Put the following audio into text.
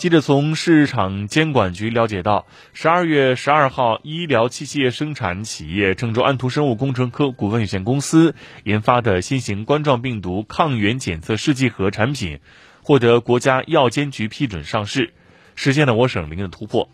记者从市场监管局了解到十二月十二号医疗器械生产企业郑州安图生物工程科股份有限公司研发的新型冠状病毒抗原检测试剂盒产品获得国家药监局批准上市实现了我省零的突破。